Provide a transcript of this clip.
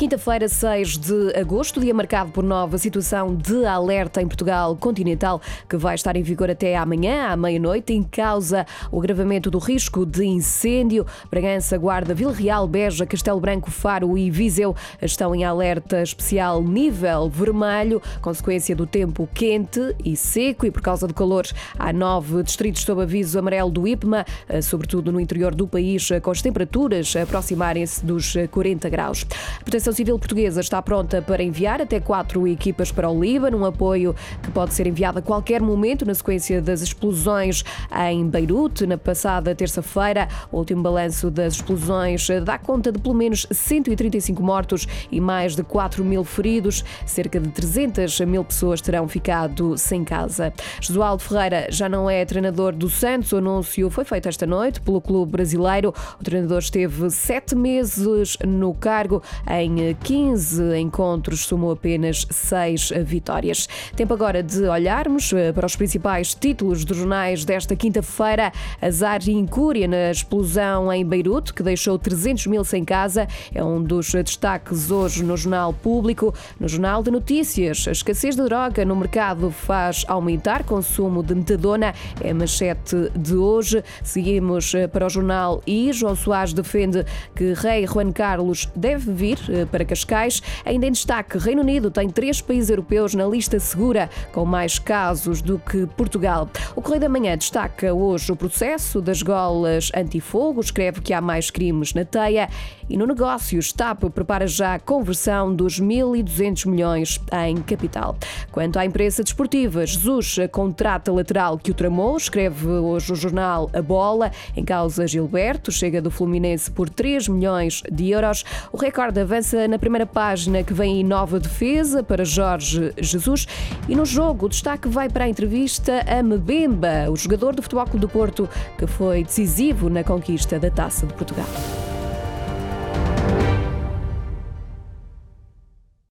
Quinta-feira, 6 de agosto, dia marcado por nova situação de alerta em Portugal continental, que vai estar em vigor até amanhã, à meia-noite, em causa o agravamento do risco de incêndio. Bragança, Guarda, Vila Real, Beja, Castelo Branco, Faro e Viseu estão em alerta especial nível vermelho, consequência do tempo quente e seco e por causa do calor. Há nove distritos sob aviso amarelo do IPMA, eh, sobretudo no interior do país, eh, com as temperaturas aproximarem-se dos 40 graus. A Proteção Civil Portuguesa está pronta para enviar até quatro equipas para o Líbano, um apoio que pode ser enviado a qualquer momento na sequência das explosões em Beirute na passada terça-feira. O último balanço das explosões dá conta de pelo menos 135 mortos e mais de 4 mil feridos. Cerca de 300 mil pessoas terão ficado sem casa. Josualdo Ferreira já não é treinador do Santos. O anúncio foi feito esta noite pelo clube brasileiro. O treinador esteve sete meses no cargo. Em 15 encontros, somou apenas 6 vitórias. Tempo agora de olharmos eh, para os principais títulos dos jornais desta quinta-feira. Azar e incúria na explosão em Beirute, que deixou 300 mil sem casa, é um dos destaques hoje no Jornal Público. No Jornal de Notícias, a escassez de droga no mercado faz aumentar consumo de metadona, é a manchete de hoje. Seguimos eh, para o Jornal e João Soares defende que Rei Juan Carlos deve vir eh, para Cascais. Ainda em destaque, Reino Unido tem três países europeus na lista segura, com mais casos do que Portugal. O Correio da Manhã destaca hoje o processo das golas antifogo, escreve que há mais crimes na teia e no negócio, TAP prepara já a conversão dos 1.200 milhões em capital. Quanto à imprensa desportiva, Jesus contrata lateral que o tramou, escreve hoje o jornal A Bola, em causa Gilberto, chega do Fluminense por 3 milhões de euros. O recorde avança na primeira página que vem em nova defesa para Jorge Jesus e no jogo o destaque vai para a entrevista a Mbemba, o jogador do Futebol Clube do Porto que foi decisivo na conquista da Taça de Portugal.